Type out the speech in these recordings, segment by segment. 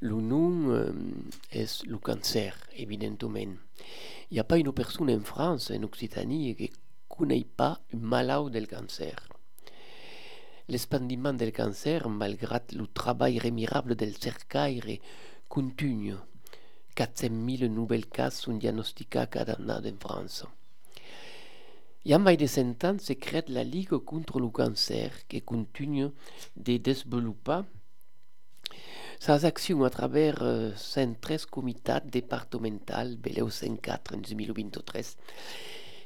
Le euh, est le cancer, évidemment. Il n'y a pas une personne en France, en Occitanie, qui ne connaît pas une maladie du cancer. L'expandiment du cancer, malgré le travail remirable del cercaire, continue. 400 000 nouvelles cas sont diagnostiqués cada année en France. Il y a mai de cent ans se crée la Ligue contre le cancer qui continue de développer ses actions à travers 113 comités départementaux, beleu 104 en 2023.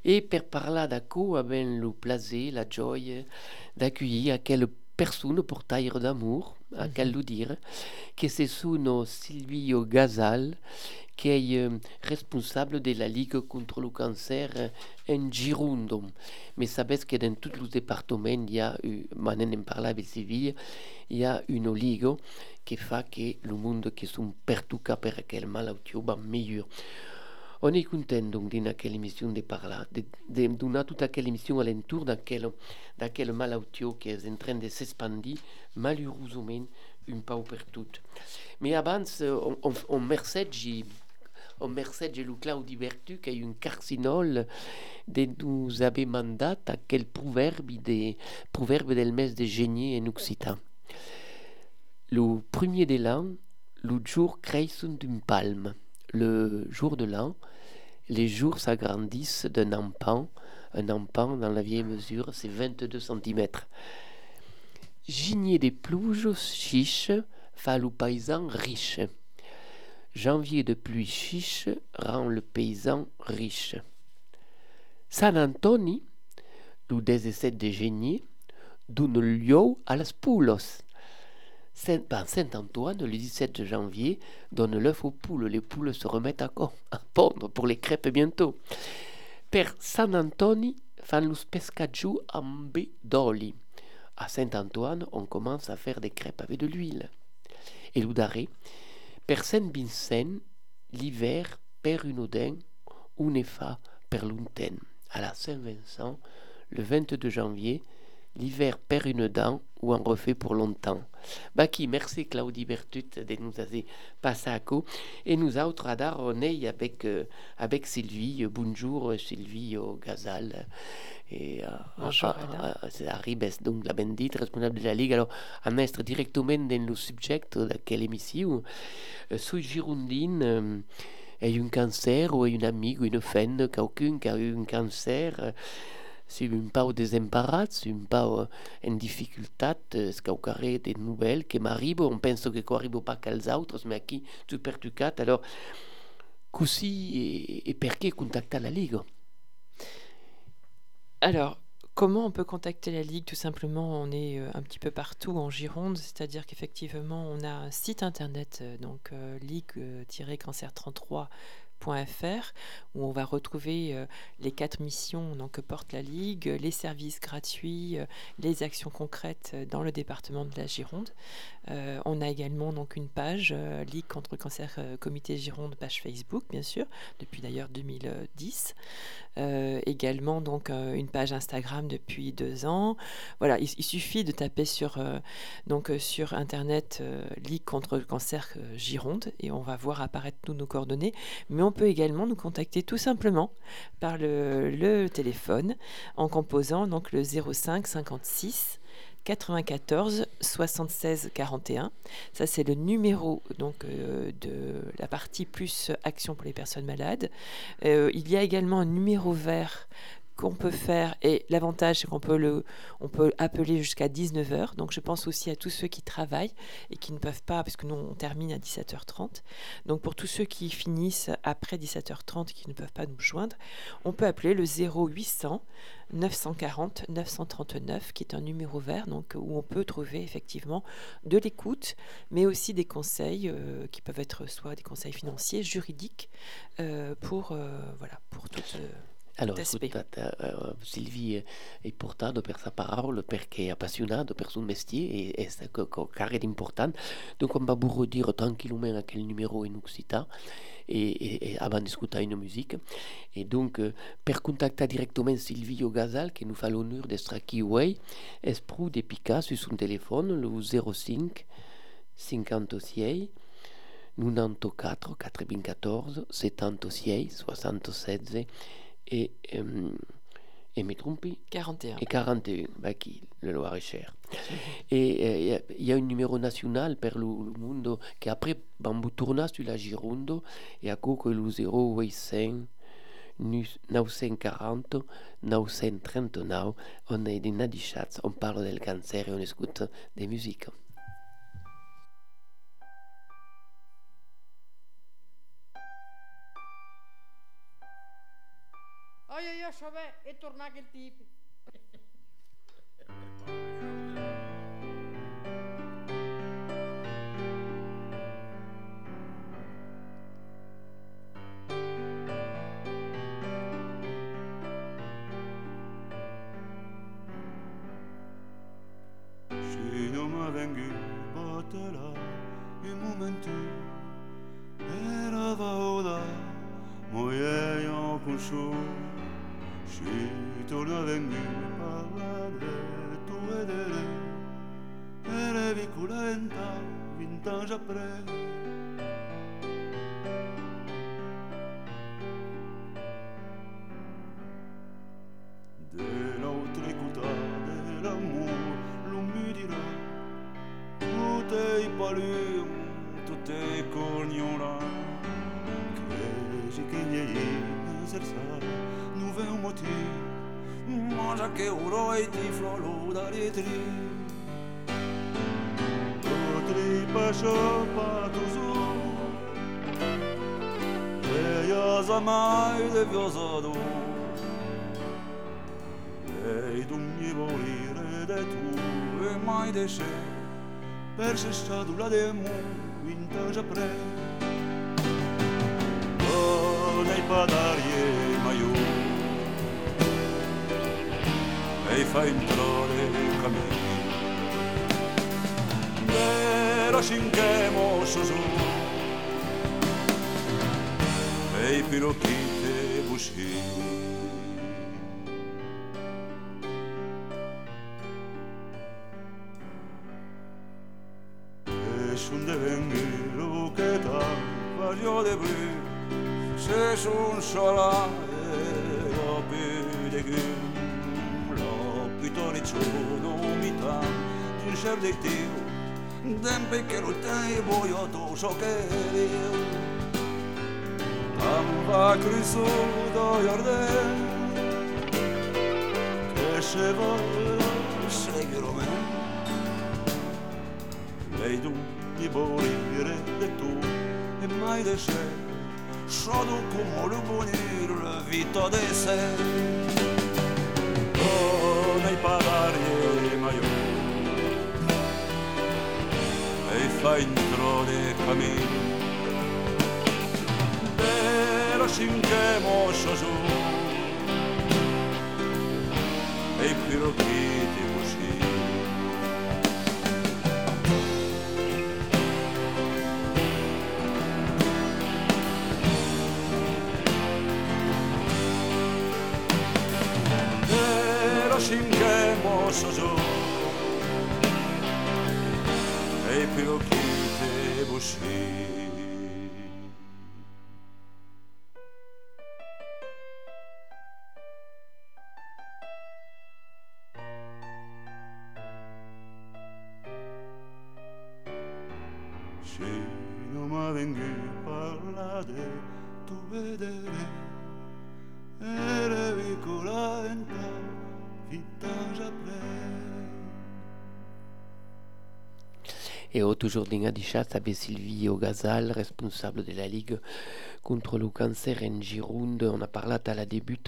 Et per parler d'acco avec le plaisir, la joie d'accueillir aquelle personne portaire d'amour, quel le dire, que ce sont Silvio Gazal, qui est euh, responsable de la Ligue contre le cancer en Gironde. Mais savez que dans tous les départements, il y a, il y a une ligue qui fait que le monde qui sont perturbé par quel maladie va mieux. On est content donc d'une émission de parler, de, de donner toute quelle émission à l'entour d'aquelle maladie qui est en train de s'expandir, malheureusement, un peu partout. Mais avant, on, on, on message au Merced de Claudi Bertu, qui est une carcinole de nous avait mandat à quel proverbe des proverbe del mes de génie en occitan. Le premier de l'an, le jour creix d'une palme. Le jour de l'an, les jours s'agrandissent d'un empan. Un empan, dans la vieille mesure, c'est 22 cm. Gigné des plouges chiches, fa le paysan riche. Janvier de pluie chiche rend le paysan riche. San Antoni, le 17 de génie, donne lieu à las poulos. Saint, ben, Saint-Antoine, le 17 janvier, donne l'œuf aux poules. Les poules se remettent à, à pondre pour les crêpes bientôt. Per San Antoni fan los pescaggiu amb d'oli. À Saint-Antoine, on commence à faire des crêpes avec de l'huile. Et l'oudaré, Per Saint Vincent, l'hiver per une odin, une fa per l'unten. À la Saint-Vincent, le 22 janvier, l'hiver perd une dent ou en refait pour longtemps. Baki, merci Claudie Bertut de nous avoir passé à coup. Et nous autres, à on est avec, euh, avec Sylvie. Bonjour Sylvie au Gazal. Et, Bonjour, c'est Arribes, donc la bendite, responsable de la Ligue. Alors, à mettre directement dans le sujet de quelle émission. Euh, suis girondine. Euh, est un cancer ou une amie ou une fenne, quelqu'un qui a eu un cancer, c'est un peu désemparé, c'est un peu en ce qu'il y a des nouvelles qui m'arrivent, on pense que n'arrive pas qu'aux autres, mais qui tu pertucat, alors, così et, pourquoi contacter la Ligue. Alors, Comment on peut contacter la Ligue? Tout simplement, on est euh, un petit peu partout en Gironde, c'est-à-dire qu'effectivement, on a un site internet, euh, donc euh, ligue-cancer33 où on va retrouver euh, les quatre missions que porte la Ligue, les services gratuits, euh, les actions concrètes euh, dans le département de la Gironde. on a également donc une page Ligue contre le cancer Comité Gironde, page Facebook bien sûr, depuis d'ailleurs 2010. Également donc une page Instagram depuis deux ans. Voilà, il, suffit de taper sur donc sur internet Ligue contre le cancer Gironde et on va voir apparaître tous nos coordonnées. Mais on peut également nous contacter tout simplement par le, téléphone en composant donc le 05 56 94 76 41. Ça, c'est le numéro donc, euh, de la partie plus action pour les personnes malades. Euh, il y a également un numéro vert qu'on peut faire, et l'avantage c'est qu'on peut, peut appeler jusqu'à 19h, donc je pense aussi à tous ceux qui travaillent et qui ne peuvent pas, parce que nous on termine à 17h30, donc pour tous ceux qui finissent après 17h30 et qui ne peuvent pas nous joindre, on peut appeler le 0800 940 939, qui est un numéro vert, donc où on peut trouver effectivement de l'écoute, mais aussi des conseils euh, qui peuvent être soit des conseils financiers, juridiques, euh, pour, euh, voilà, pour toutes Allora, ascoltate, uh, Sylvie è portato per sa parola perché è appassionato per suo mestiere e è carré important. Donc on va vous redire tranquillement quel numéro in Occità et, avant d'écouter une musique. Et donc, euh, per contacter directement Sylvie Gazal, qui nous fait l'honneur d'être way, esprou de Picasso sur son téléphone, le 05 56 94 94 76 76 et, euh, et me trompi 41. Et 41, bah, qui, le Loir-et-Cher. Et il y, a un numéro national pour le, le monde qui après, bambou tourna sur la Girondo et à quoi le 0800 940 939 on est des Nadichatz, on parle del cancer et on écoute des musiques. Aia, io așa avea, e torna che il tipi. Era da moje jo kun shumë torna vengut parlare tu vedere Ere viculenta vint anys après. De l'autre côté de l'amour, l'on me dira Tout est palu, tout est cognon là Crezi che niente sersa, nu veo motiv Mangia che uroi ti flolo da rietri Potri pascio patuzu E io zamai de viosado Ei tu. Mi volire de tu e mai de Per se stadula de mu vintage pre. Oh, nei padarie maiu Ei fa introre cammini Vero scinchemo su su Ei pirochite buscini Eșun de venghiru che ta vaglio de blu Se sun sola Den picker åt dig bojoto viu Amwa krysu do Jordan men shegrome Lejdu i boli redetu E mai de deshe Shodu kumolu bunir vito deser e fa intro de cammino però cinchemo so su. E pirochiti così non mi vengi parlare tu vedere toujours d'Ingadichat, avec Sylvie Ogazal, responsable de la Ligue contre le cancer en Gironde. On a parlé à la début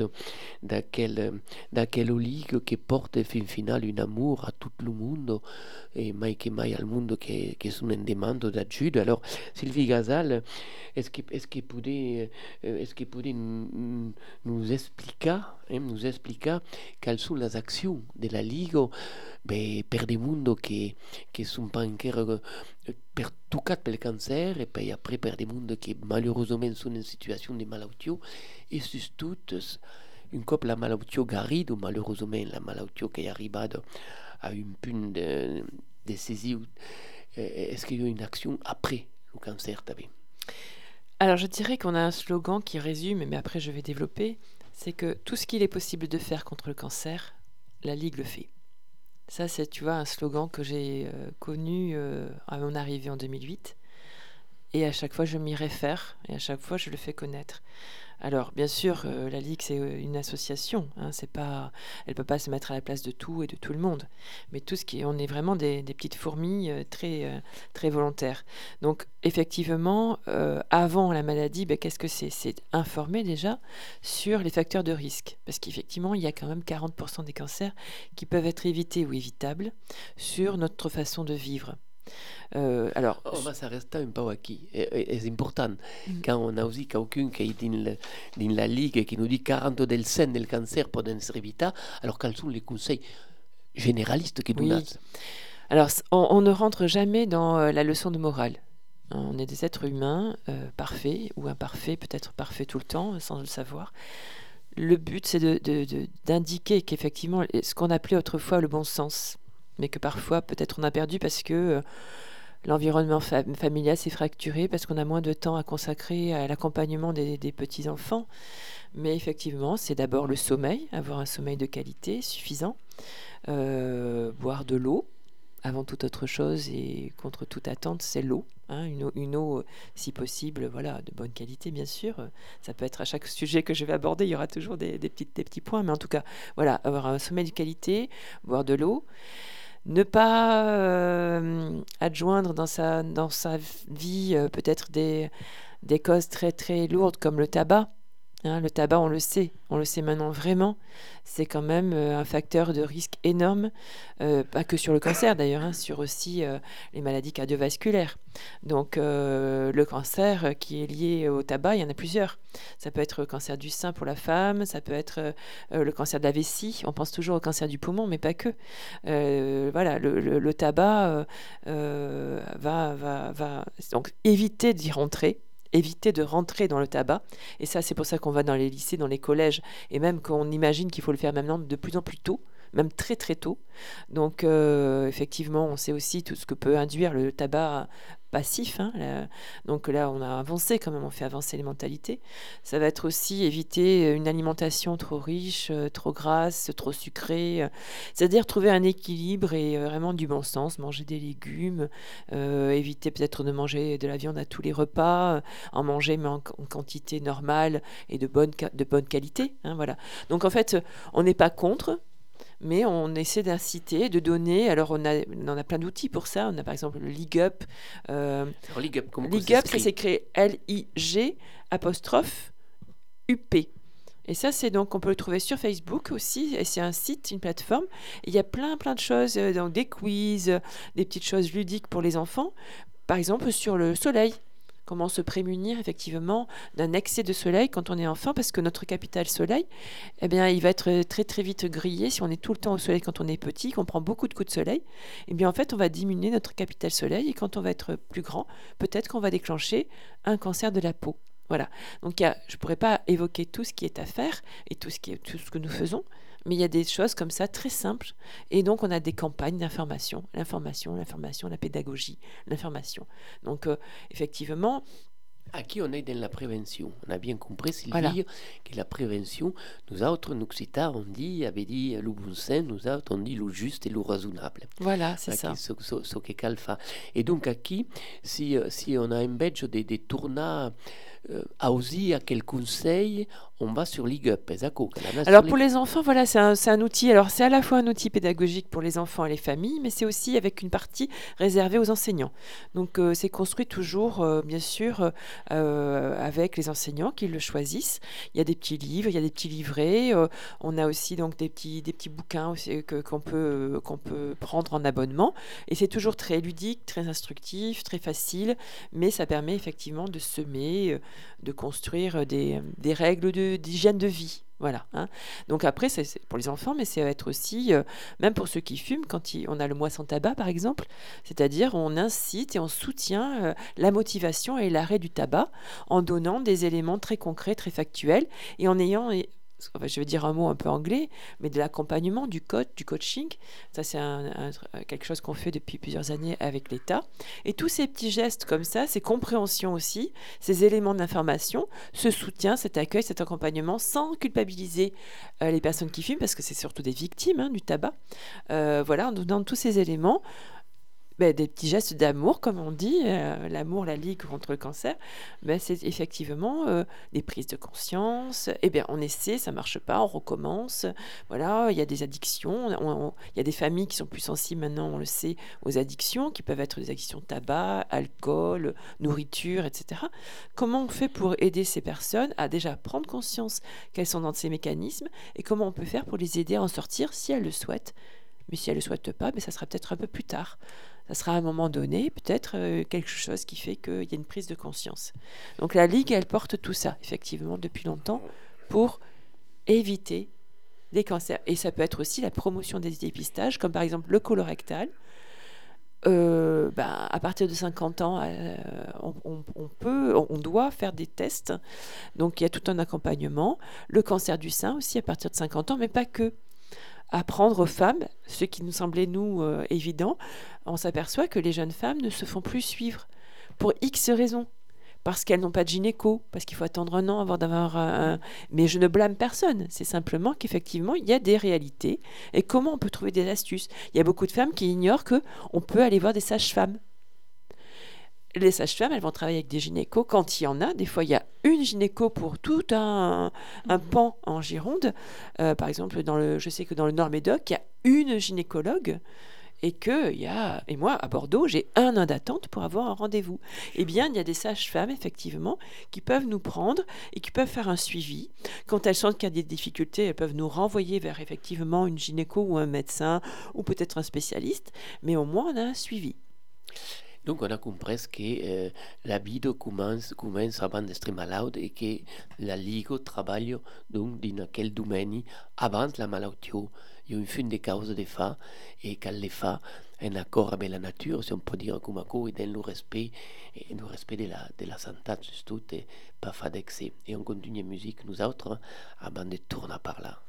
d'aquel, d'aquel ligue qui porte fin final un amour à tout le monde et mai que mai al monde qui, qui sont en demande d'aide. Alors, Sylvie Gazal, est-ce que, est-ce que pouvez, est-ce que nous, expliquer, hein, nous expliquer quelles sont les actions de la Ligue? Ben, per des mondes qui, qui sont pas encore per tocat pel cancer et puis après per des mondes qui malheureusement sont en situation de maladie et surtout une cop la maladie guérie ou malheureusement la maladie qui est arrivée à une punte de, décisive est-ce qu'il y a une action après le cancer t'avais alors je dirais qu'on a un slogan qui résume, mais après je vais développer, c'est que tout ce qu'il est possible de faire contre le cancer, la Ligue le fait. Ça, c'est, tu vois, un slogan que j'ai euh, connu euh, à mon arrivée en 2008. Et à chaque fois, je m'y réfère et à chaque fois, je le fais connaître. Alors, bien sûr, euh, la Ligue, c'est euh, une association. Hein, c'est pas, elle ne peut pas se mettre à la place de tout et de tout le monde. Mais tout ce qui on est vraiment des, petites fourmis euh, très, très volontaires. Donc, effectivement, avant la maladie, ben, qu'est-ce que c'est? C'est informer déjà sur les facteurs de risque. Parce qu'effectivement, il y a quand même 40% des cancers qui peuvent être évités ou évitables sur notre façon de vivre. Euh, alors, oh, ma ça reste un peu qui c'est important. Mm. quand on a aussi quelqu'un qui est dans, la ligue qui nous dit 40 del sein del cancer être évités alors quels sont les conseils généralistes qui nous donnent alors on, ne rentre jamais dans euh, la leçon de morale. On est des êtres humains euh, parfaits ou imparfaits peut-être parfaits tout le temps sans le savoir. Le but c'est d'indiquer de, de, qu'effectivement ce qu'on appelait autrefois le bon sens mais que parfois peut-être on a perdu parce que euh, l'environnement familial s'est fracturé, parce qu'on a moins de temps à consacrer à l'accompagnement des, petits-enfants. Mais effectivement, c'est d'abord le sommeil, avoir un sommeil de qualité suffisant, euh, boire de l'eau, avant toute autre chose et contre toute attente, c'est l'eau. Hein, une, eau, eau, si possible, voilà, de bonne qualité, bien sûr. Ça peut être à chaque sujet que je vais aborder, il y aura toujours des, des petits points, mais en tout cas, voilà, avoir un sommeil de qualité, boire de l'eau ne pas euh, adjoindre dans sa, dans sa vie euh, peut-être des, des causes très très lourdes comme le tabac. Hein, le tabac, on le sait, on le sait maintenant vraiment, c'est quand même euh, un facteur de risque énorme, euh, pas que sur le cancer d'ailleurs, hein, sur aussi euh, les maladies cardiovasculaires. Donc le cancer qui est lié au tabac, il y en a plusieurs. Ça peut être le cancer du sein pour la femme, ça peut être le cancer de la vessie, on pense toujours au cancer du poumon, mais pas que. voilà, le, tabac va, va, va... Donc éviter d'y rentrer éviter de rentrer dans le tabac. Et ça, c'est pour ça qu'on va dans les lycées, dans les collèges, et même qu'on imagine qu'il faut le faire maintenant de plus en plus tôt même très très tôt. Donc euh, effectivement, on sait aussi tout ce que peut induire le tabac passif. Hein, donc là, on a avancé quand même, on fait avancer les mentalités. Ça va être aussi éviter une alimentation trop riche, euh, trop grasse, trop sucrée. Euh, c'est-à-dire trouver un équilibre et euh, vraiment du bon sens, manger des légumes, éviter peut-être de manger de la viande à tous les repas, en manger mais en, quantité normale et de bonne, de bonne qualité. Hein, voilà. Donc en fait, on n'est pas contre, mais on essaie d'inciter, de donner. Alors, on, a, on a plein d'outils pour ça. On a par exemple le League Up. Euh, League Up, comment League Up, ça s'écrit L-I-G apostrophe U-P. Et ça, c'est donc, on peut le trouver sur Facebook aussi. Et c'est un site, une plateforme. il y a plein, plein de choses, euh, donc des quiz, des petites choses ludiques pour les enfants. Par exemple, sur le soleil. Comment se prémunir effectivement d'un excès de soleil quand on est enfant parce que notre capital soleil, eh bien, il va être très très vite grillé si on est tout le temps au soleil quand on est petit, qu'on prend beaucoup de coups de soleil. Eh bien, en fait, on va diminuer notre capital soleil et quand on va être plus grand, peut-être qu'on va déclencher un cancer de la peau. Voilà. Donc, je ne pourrais pas évoquer tout ce qui est à faire et tout ce, qui tout ce que nous faisons, mais il y a des choses comme ça très simples. Et donc, on a des campagnes d'information, l'information, l'information, la pédagogie, l'information. Donc, euh, effectivement, à qui on est dans la prévention? On a bien compris, Sylvie, que la prévention, nous autres, nous on dit, avait dit le bon sens, nous autres, on dit le juste et le raisonnable. Voilà, c'est ça. Ce, que Et donc, à qui, si, si on a un badge des, des tournats euh, aussi, à quel conseil on va sur Ligue Up? Esako, kalana sur Alors pour les enfants, voilà, c'est un, un outil. Alors c'est à la fois un outil pédagogique pour les enfants et les familles, mais c'est aussi avec une partie réservée aux enseignants. Donc euh, c'est construit toujours, euh, bien sûr, euh, avec les enseignants qui le choisissent. Il y a des petits livres, il y a des petits livrets. euh, on a aussi donc des petits, des petits bouquins aussi que- qu'on peut, qu'on peut prendre en abonnement. Et c'est toujours très ludique, très instructif, très facile, mais ça permet effectivement de semer, euh, de construire des, des règles d'hygiène de, vie. Voilà. hein. Donc après, c'est c'est pour les enfants, mais va être aussi, euh, même pour ceux qui fument, quand on a le mois sans tabac, par exemple, c'est-à-dire on incite et on soutient euh, la motivation et l'arrêt du tabac en donnant des éléments très concrets, très factuels, et en ayant, je vais dire un mot un peu anglais, mais de l'accompagnement, du coach, du coaching. Ça, c'est un- quelque chose qu'on fait depuis plusieurs années avec l'État. Et tous ces petits gestes comme ça, ces compréhensions aussi, ces éléments d'information, ce soutien, cet accueil, cet accompagnement, sans culpabiliser euh, les personnes qui fument, parce que c'est surtout des victimes hein, du tabac. Euh, voilà, en donnant tous ces éléments, ben, des petits gestes d'amour, comme on dit, euh, l'amour, la ligue contre le cancer, ben, c'est effectivement euh, des prises de conscience. Eh bien, on essaie, ça marche pas, on recommence. Voilà, il y a des addictions. on- on- Il y a des familles qui sont plus sensibles maintenant, on le sait, aux addictions, qui peuvent être des addictions tabac, alcool, nourriture, etc. Comment on fait pour aider ces personnes à déjà prendre conscience qu'elles sont dans ces mécanismes et comment on peut faire pour les aider à en sortir si elles le souhaitent? Mais si elles ne le souhaitent pas, mais ça sera peut-être un peu plus tard. Ça sera à un moment donné, peut-être euh, quelque chose qui fait qu'il y a une prise de conscience. Donc la Ligue, elle porte tout ça, effectivement, depuis longtemps, pour éviter des cancers. Et ça peut être aussi la promotion des dépistages, comme par exemple le colorectal. Euh, ben, à partir de 50 ans, euh, on peut, on doit faire des tests. Donc il y a tout un accompagnement. Le cancer du sein aussi à partir de 50 ans, mais pas que apprendre aux femmes, ce qui nous semblait nous euh, évident, on s'aperçoit que les jeunes femmes ne se font plus suivre pour X raisons. Parce qu'elles n'ont pas de gynéco, parce qu'il faut attendre un an avant d'avoir un... Mais je ne blâme personne, c'est simplement qu'effectivement, il y a des réalités. Et comment on peut trouver des astuces? Il y a beaucoup de femmes qui ignorent que on peut aller voir des sages-femmes. Les sages-femmes, elles vont travailler avec des gynécos quand il y en a. Des fois, il y a une gynéco pour tout un, un pan en Gironde. Euh, par exemple, dans le, je sais que dans le Nord-Médoc, il y a une gynécologue et que il y a et moi à Bordeaux, j'ai un an d'attente pour avoir un rendez-vous. Eh bien, il y a des sages-femmes effectivement qui peuvent nous prendre et qui peuvent faire un suivi. Quand elles sentent qu'il y a des difficultés, elles peuvent nous renvoyer vers effectivement une gynéco ou un médecin ou peut-être un spécialiste, mais au moins on a un suivi. Donc on a compris que eh, la vida commence, commence avant d'être malade et que la Liga travaille donc dans quel domaine avant la maladie. Il y a une fin de cause de fa et qu'elle les fa en accord avec la nature, si on peut dire comme ça, et dans le respect, et le respect de la, de la santé, et pas fa d'excès. Et on continue la musique, nous autres, avant de tourner par là.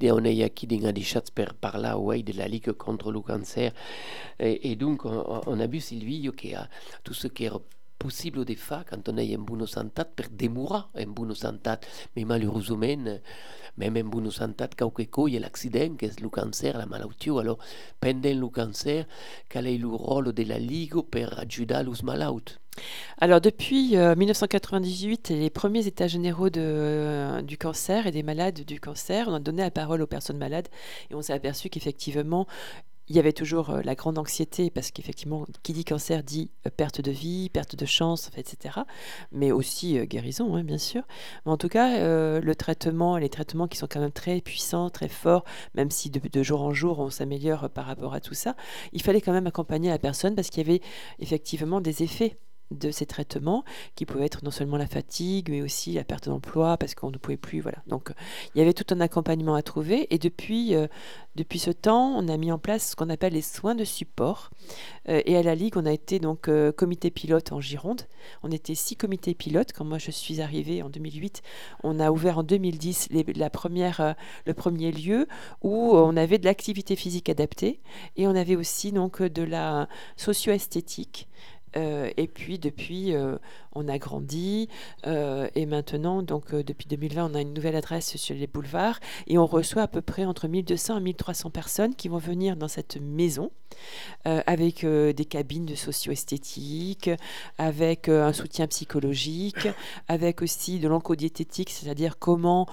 De on a qui des chats per par là ouais, de la Ligue contre le cancer. Et, et donc, on, on, a vu Sylvie qui a tout ce qui est possible des fois quand on est en bonne santé per demorar en bonne santé mais malheureusement même santé quand il y a l'accident que le cancer la maladie alors pendant le cancer quel est le rôle de la Ligue pour aider les malades alors depuis 1998, euh, les premiers états généraux de, euh, du cancer et des malades du cancer, on a donné la parole aux personnes malades et on s'est aperçu qu'effectivement, il y avait toujours euh, la grande anxiété, parce qu'effectivement, qui dit cancer dit euh, perte de vie, perte de chance, etc. Mais aussi euh, guérison, hein, bien sûr. Mais en tout cas, le traitement, les traitements qui sont quand même très puissants, très forts, même si de, de jour en jour on s'améliore par rapport à tout ça, il fallait quand même accompagner la personne parce qu'il y avait effectivement des effets de ces traitements qui pouvaient être non seulement la fatigue mais aussi la perte d'emploi parce qu'on ne pouvait plus voilà. Donc il y avait tout un accompagnement à trouver. Et depuis euh, depuis ce temps on a mis en place ce qu'on appelle les soins de support. Euh, et à la ligue on a été donc euh, comité pilote en Gironde. On était six comités pilotes. Quand moi je suis arrivée en 2008 on a ouvert en 2010 la première le premier lieu où on avait de l'activité physique adaptée. Et on avait aussi donc de la socio-esthétique et puis depuis, euh, on a grandi euh, et maintenant, donc depuis 2020, on a une nouvelle adresse sur les boulevards et on reçoit à peu près entre 1200 et 1300 personnes qui vont venir dans cette maison avec des cabines de socio-esthétique, avec un soutien psychologique, avec aussi de l'oncodiététique, c'est-à-dire comment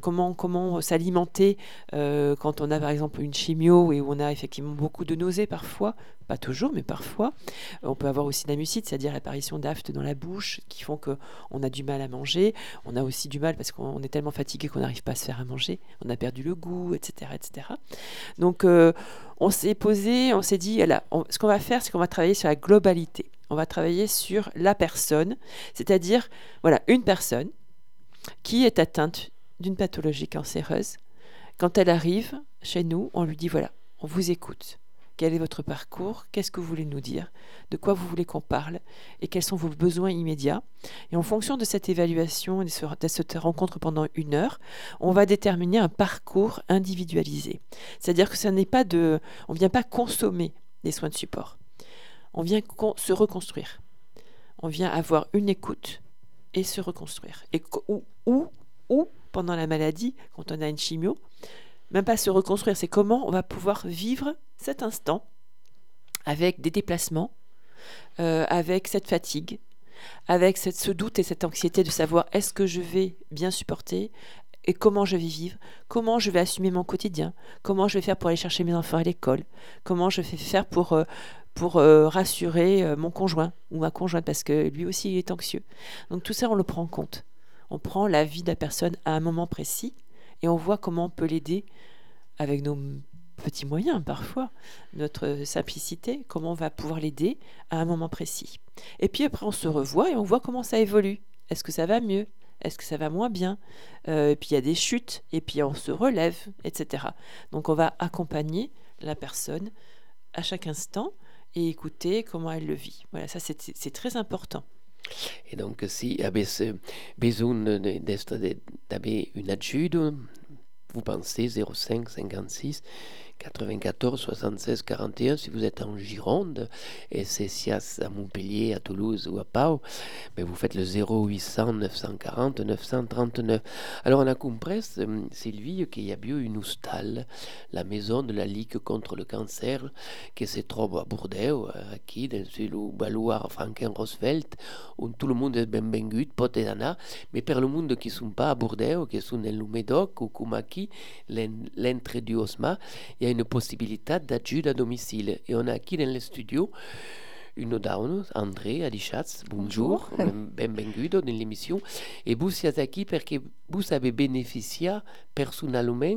comment comment s'alimenter quand on a par exemple une chimio et où on a effectivement beaucoup de nausées parfois pas toujours, mais parfois. On peut avoir aussi la mucite, c'est-à-dire l'apparition d'aftes dans la bouche qui font qu'on a du mal à manger. On a aussi du mal parce qu'on est tellement fatigué qu'on n'arrive pas à se faire à manger. On a perdu le goût, etc. etc. Donc, euh, on s'est posé, on s'est dit, ce qu'on va faire, c'est qu'on va travailler sur la globalité. On va travailler sur la personne, c'est-à-dire, voilà, une personne qui est atteinte d'une pathologie cancéreuse. Quand elle arrive chez nous, on lui dit, voilà, on vous écoute quel est votre parcours? Qu'est-ce que vous voulez nous dire? De quoi vous voulez qu'on parle? Et quels sont vos besoins immédiats? Et en fonction de cette évaluation et de cette rencontre pendant une heure, on va déterminer un parcours individualisé. C'est-à-dire que ça n'est pas de, on vient pas consommer des soins de support. On vient se reconstruire. On vient avoir une écoute et se reconstruire. Et ou, ou, ou pendant la maladie, quand on a une chimio, même pas se reconstruire, c'est comment on va pouvoir vivre cet instant avec des déplacements, euh, avec cette fatigue, avec cette, ce doute et cette anxiété de savoir est-ce que je vais bien supporter et comment je vais vivre, comment je vais assumer mon quotidien, comment je vais faire pour aller chercher mes enfants à l'école, comment je vais faire pour, euh, euh, rassurer mon conjoint ou ma conjointe parce que lui aussi il est anxieux. Donc tout ça on le prend en compte. On prend la vie de la personne à un moment précis et on voit comment on peut l'aider avec nos petits moyens parfois, notre simplicité, comment on va pouvoir l'aider à un moment précis. Et puis après, on se revoit et on voit comment ça évolue. Est-ce que ça va mieux? Est-ce que ça va moins bien? Euh, Et puis il y a des chutes, et puis on se relève, etc. Donc on va accompagner la personne à chaque instant et écouter comment elle le vit. Voilà, ça c'est très important. Et donc, si avesse besoin d'avoir une aide, vous pensez 05 56 94 76 41 si vous êtes en Gironde et c'est SIAS à Montpellier, à Toulouse ou à Pau, mais vous faites le 0800 940 939. Alors on a compris, euh, Sylvie, qu'il y a eu une la maison de la Ligue contre le cancer, qui se trouve à Bordeaux, qui dans le baloir Franken-Roosevelt, où tout le monde est benvengut, pot mais pour le monde qui sont pas à Bordeaux, qui sont dans le Médoc ou Kumaki, l'entrée du Osma, il y a une possibilité d'aide à domicile. Et on a ici dans le studio une dame, André Adichatz, bonjour, bienvenue dans l'émission. Et vous êtes ici parce que vous avez bénéficié personnellement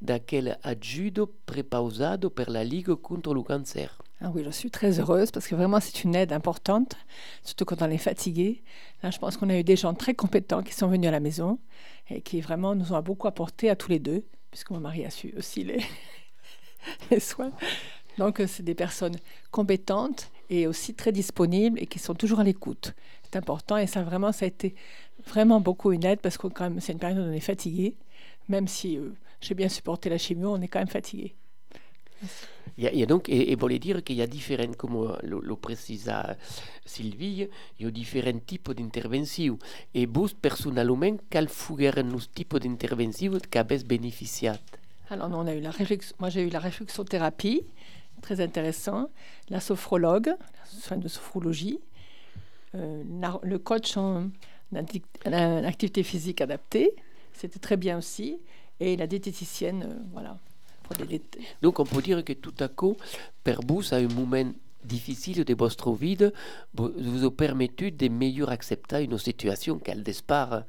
d'aquel aide prépausado pour la Ligue contre le cancer. Ah oui, je suis très heureuse parce que vraiment c'est une aide importante, surtout quand on est fatigué. Là, je pense qu'on a eu des gens très compétents qui sont venus à la maison et qui vraiment nous ont beaucoup apporté à tous les deux, puisque mon mari a su aussi les, les soins. Donc, euh, c'est des personnes compétentes et aussi très disponibles et qui sont toujours à l'écoute. C'est important et ça, vraiment, ça a été vraiment beaucoup une aide parce que quand même, c'est une période où on est fatigué. Même si euh, j'ai bien supporté la chimio, on est quand même fatigué. Il y, a, il y a donc, et, et voulait dire qu'il y a différents, comme lo, lo precisa Sylvie, il y a différents types d'interventions. Et vous, personnellement, quel fueron los typos d'interventions que avez bénéficiat Alors, nous, on a eu la moi, j'ai eu la réfluxothérapie, très intéressant, la sophrologue, soin de sophrologie, euh, le coach en, activité physique adaptée, c'était très bien aussi, et la diététicienne, euh, voilà. Donc, on peut dire que tout à coup, per vous, à un moment difficile de votre vie, vous a permis de mieux accepter une situation qu'elle départ,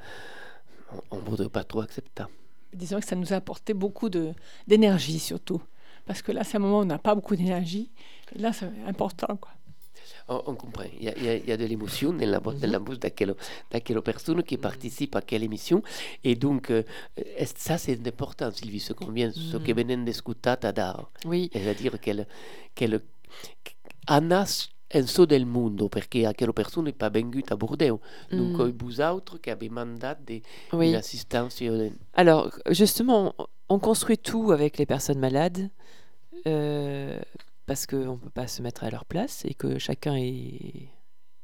on ne voudrait pas trop accepter. Disons que ça nous a apporté beaucoup de- d'énergie surtout. Parce que là, c'est un moment où on n'a pas beaucoup d'énergie. Là, c'est important. Quoi. On, on comprend. Il y a, il y y a de l'émotion dans la, dans la bouche d'aquelle d'aquelle personne qui participe à quelle émission. Et donc, euh, est- ça, c'est important, Sylvie, ce qu'on vient, ce que venen d'écouter à dar. Oui, C'est-à-dire qu'elle, qu'elle en so del mondo, perché aquella persona n'est pas venue à Bordeaux. Donc, Mm. mm. vous autres qui avez mandat de, oui. Alors, justement, on- on construit tout avec les personnes malades euh, parce qu'on ne peut pas se mettre à leur place et que chacun est,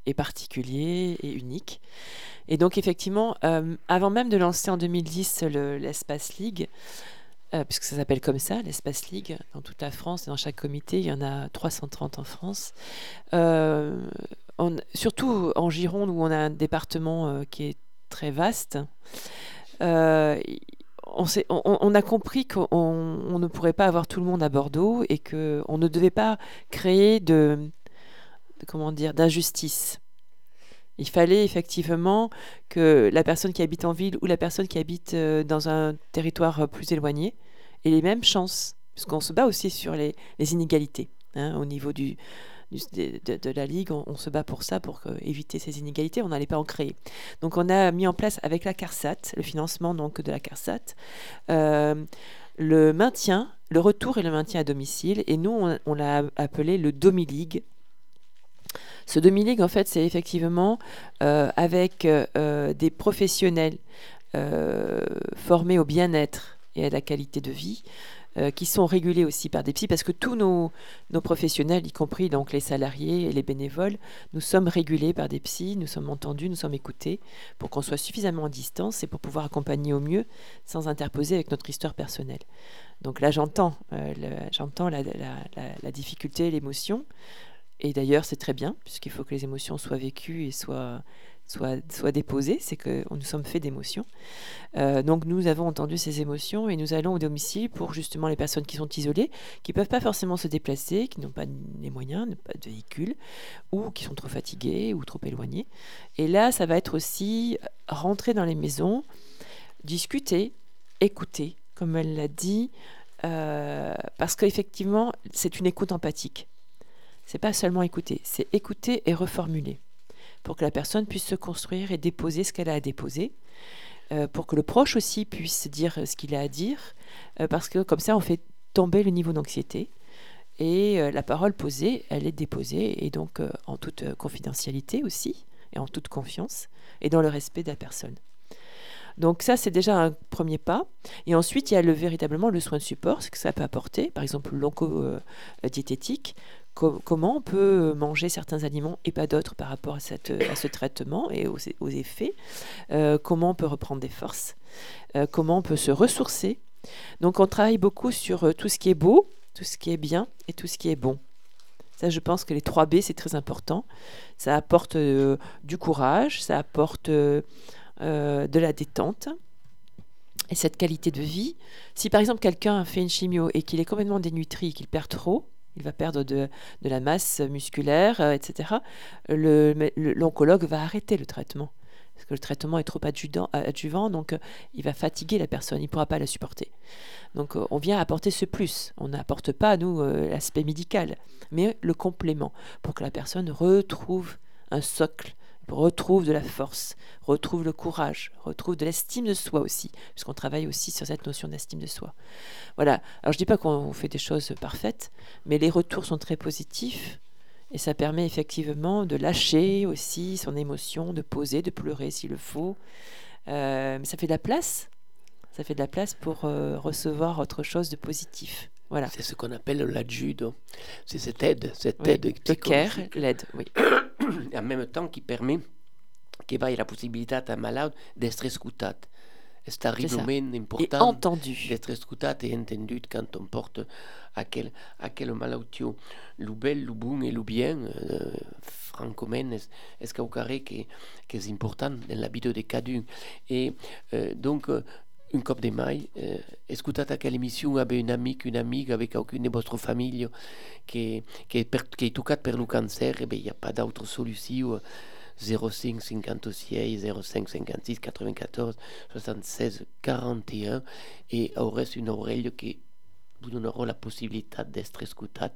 est particulier et unique. Et donc, effectivement, euh, avant même de lancer en 2010 le- l'Espace League, euh, puisque ça s'appelle comme ça, l'Espace League, dans toute la France dans chaque comité, il y en a 330 en France. Euh, surtout en Gironde, où on a un département euh, qui est très vaste, on, a compris qu'on on ne pourrait pas avoir tout le monde à Bordeaux et qu'on ne devait pas créer de- comment dire d'injustice. Il fallait effectivement que la personne qui habite en ville ou la personne qui habite euh, dans un territoire euh, plus éloigné ait les mêmes chances, puisqu'on se bat aussi sur les, inégalités hein, au niveau de, la Ligue. On, se bat pour ça, pour éviter ces inégalités. On n'allait pas en créer. Donc on a mis en place avec la CARSAT, le financement donc de la CARSAT, euh, le maintien, le retour et le maintien à domicile. Et nous, on, on l'a appelé le Domi-League. Ce Domi-League, en fait, c'est effectivement euh, avec euh, des professionnels euh, formés au bien-être et à la qualité de vie, euh, qui sont régulés aussi par des psys, parce que tous nos, nos professionnels, y compris donc les salariés et les bénévoles, nous sommes régulés par des psys, nous sommes entendus, nous sommes écoutés, pour qu'on soit suffisamment en distance et pour pouvoir accompagner au mieux sans interposer avec notre histoire personnelle. Donc là, j'entends, euh, la- la difficulté, l'émotion, et d'ailleurs, c'est très bien, puisqu'il faut que les émotions soient vécues et soient, soient, soient déposées, c'est que nous sommes faits d'émotions. Euh, donc nous avons entendu ces émotions et nous allons au domicile pour justement les personnes qui sont isolées, qui ne peuvent pas forcément se déplacer, qui n'ont pas les moyens, pas de véhicule, ou qui sont trop fatiguées ou trop éloignées. Et là, ça va être aussi rentrer dans les maisons, discuter, écouter, comme elle l'a dit, euh, parce qu'effectivement, c'est une écoute empathique. C'est pas seulement écouter, c'est écouter et reformuler. Pour que la personne puisse se construire et déposer ce qu'elle a à déposer, euh, pour que le proche aussi puisse dire ce qu'il a à dire, euh, parce que comme ça, on fait tomber le niveau d'anxiété. Et euh, la parole posée, elle est déposée, et donc en toute confidentialité aussi, et en toute confiance, et dans le respect de la personne. Donc ça, c'est déjà un premier pas. Et ensuite, il y a le, véritablement le soin de support, ce que ça peut apporter, par exemple l'onco-diététique, co- comment on peut manger certains aliments et pas d'autres par rapport à, ce traitement et aux, effets, euh, comment on peut reprendre des forces, euh, comment on peut se ressourcer? Donc on travaille beaucoup sur euh, tout ce qui est beau, tout ce qui est bien et tout ce qui est bon. Ça, je pense que les 3 B, c'est très important. Ça apporte du courage, ça apporte de la détente et cette qualité de vie. Si par exemple quelqu'un fait une chimio et qu'il est complètement dénutri, qu'il perd trop, il va perdre de, la masse musculaire, euh, etc., l'oncologue va arrêter le traitement. Parce que le traitement est trop adjuvant, donc euh, il va fatiguer la personne, il ne pourra pas la supporter. Donc euh, on vient apporter ce plus. On n'apporte pas, nous, l'aspect médical, mais le complément, pour que la personne retrouve un socle, retrouve de la force, retrouve le courage, retrouve de l'estime de soi aussi, puisqu'on travaille aussi sur cette notion d'estime de soi. Voilà. Alors je dis pas qu'on fait des choses parfaites, mais les retours sont très positifs et ça permet effectivement de lâcher aussi son émotion, de poser, de pleurer s'il le faut. Euh, mais ça fait de la place Ça fait de la place pour euh, recevoir autre chose de positif. Voilà. C'est ce qu'on appelle l'adjudo. C'est cette aide, cette Oui, aide Le care, l'aide, oui. en même temps qui permet che vai la possibilità a malato d'essere ascoltato. È terriblement Et important entendu. d'être ascoltato e entendu quand on porte à quel, à quel malautio lu bel, lu bon et lu bien, euh, francomen, est, est carré que c'est important dans la vie de cadun. Et euh, donc, euh, un cop de mai, eh, ascoltate quelle émission avec un ami, une amie, avec aucune de votre famille qui, qui, est per, qui per le cancer, il n'y a pas d'autre solution. 05 56 05 56 94 76 41 et aurez une oreille qui vous donnera la possibilité d'être écouté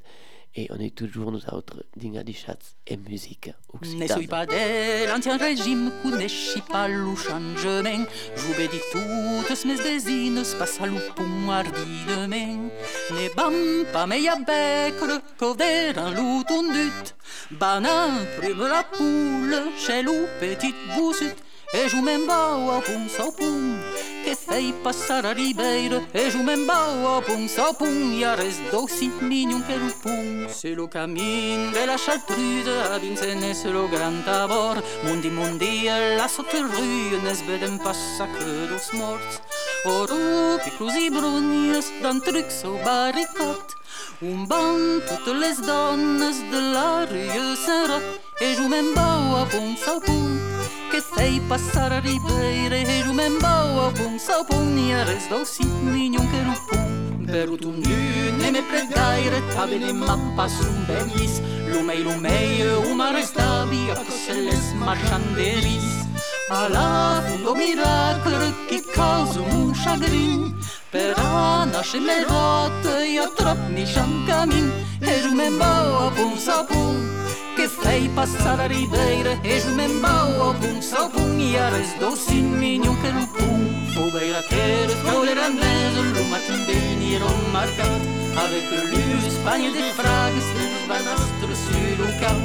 et on est toujours nous autres dignes des chats et musique Ne suis pas de l'ancien régime, coneixi pas le changement. Jouve dit toutes mes désines, passe à l'oupon ardidement. Ne bam pas meia becre, coderan l'outondut. Banan prime la poule, chez l'ou petite boussute. Et je m'en bats à pun sau pun, que fei passar a ribeira. Et je m'en bats à pun sau pun, y a res d'aussi mignon que le pun. C'est le camin de la chartreuse, a Vincennes c'est le grand abord. Mundi mundi, la saute rue, nes bedem passa que dos morts. Oro, piclus i brunies, dan trucs au barricot. Un banc, toutes les dones de la rue Saint-Roch. Et je m'en bats à pun sau pun, que fei passar a ribeira e jo me'n bau a pun sau pun i a res d'aussi mignon que no pun per un lune me pret gaire tabele mappa sun bellis lumei lumei o mare stavi a cose les marchanderis a la fundo miracolo che causa un chagrin. Per a nasce me rotte i a trop ni camin e jo me'n bau a pun sau pun que fei passar a ribeira E jo me'n bau a pun sau pun I a res doci mignon que lo pun Fogueira ter frauler anglese Lo matin venir au marcat Avec l'Espagne des fragues Les banastres sur le cap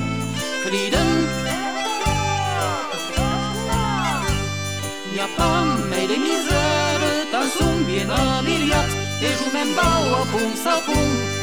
Criden N'y a pas mais de misère Tant sont bien habiliats Et jo me'n bau a pun sau pun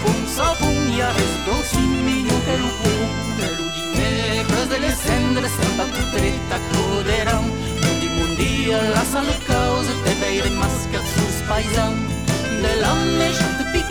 pun sa pun I a res d'aussi mignon que lo pun Que lo dimecres de les cendres Se'n va tot dret a coderam Mundi mundia la sala causa Te veire mascat sus paisam De la meixante piqueta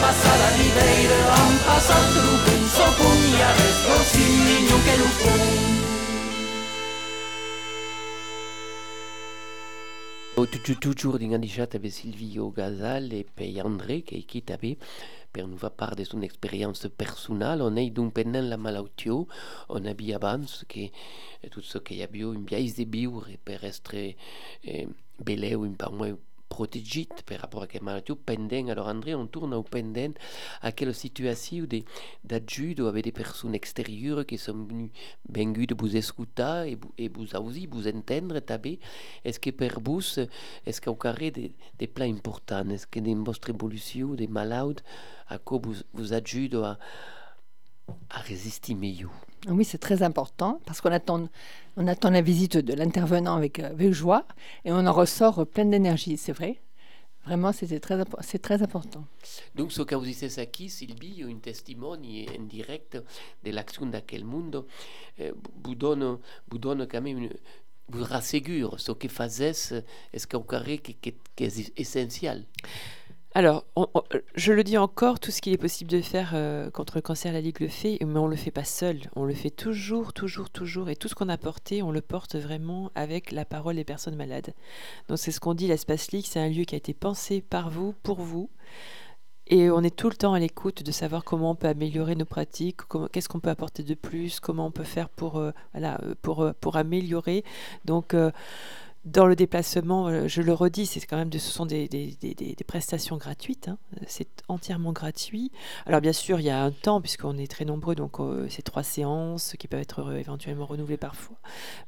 pun que fei passar a ribeira Han passat lo pun so pun i a res d'aussi mignon que lo pun toujours din andichat avec Silvio Gazal et André qui qui avait per nous va part de son expérience personnelle. On est donc pendant la maladie on a bien avance que tout ce qu'il y a bio une biais de bio per être eh, belé ou un peu moins protégé par rapport à quelle maladie pendant alors André on tourne au pendant à quelle situation de d'adjude avec des personnes extérieures qui sont venues venus de vous écouter et vous, et vous aussi vous entendre taber est-ce que per vous est-ce qu'au carré des, des plans importants est-ce que dans votre évolution des malades à quoi vous, vous ajude à à résister mieux? Oui, c'est très important parce qu'on attend, on attend la visite de l'intervenant avec, euh, joie et on en ressort plein d'énergie, c'est vrai. Vraiment, c'était très, c'est très important. Donc, ce que vous dites ici, Sylvie, un testimoni en direct de l'action d'aquel monde, eh, vous donne, vous donne quand même, une- vous rassegure ce que faisait, est-ce qui est essentiel? Alors, je le dis encore, tout ce qu'il est possible de faire euh, contre le cancer, la Ligue le fait, mais on ne le fait pas seul. On le fait toujours, toujours, toujours. Et tout ce qu'on a porté, on le porte vraiment avec la parole des personnes malades. Donc, c'est ce qu'on dit, l'Espace League, c'est un lieu qui a été pensé par vous, pour vous. Et on est tout le temps à l'écoute de savoir comment on peut améliorer nos pratiques, qu'est-ce qu'on peut apporter de plus, comment on peut faire pour, euh, voilà, euh, pour, pour améliorer. Donc, dans le déplacement, euh, je le redis, c'est quand même de, ce sont des, des- des- des- des prestations gratuites. hein. C'est entièrement gratuit. Alors bien sûr, il y a un temps puisqu'on est très nombreux, donc euh, c'est trois séances qui peuvent être euh, éventuellement renouvelées parfois,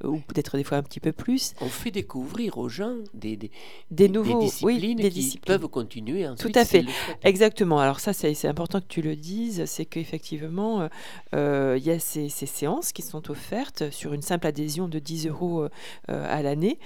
euh, ou peut-être des fois un petit peu plus. On fait découvrir aux gens des, nouveaux, disciplines oui, des qui disciplines. peuvent continuer ensuite. Tout à fait. Exactement. Alors ça, c'est important que tu le dises, c'est qu'effectivement, il y a ces, ces séances qui sont offertes sur une simple adhésion de 10 euros à l'année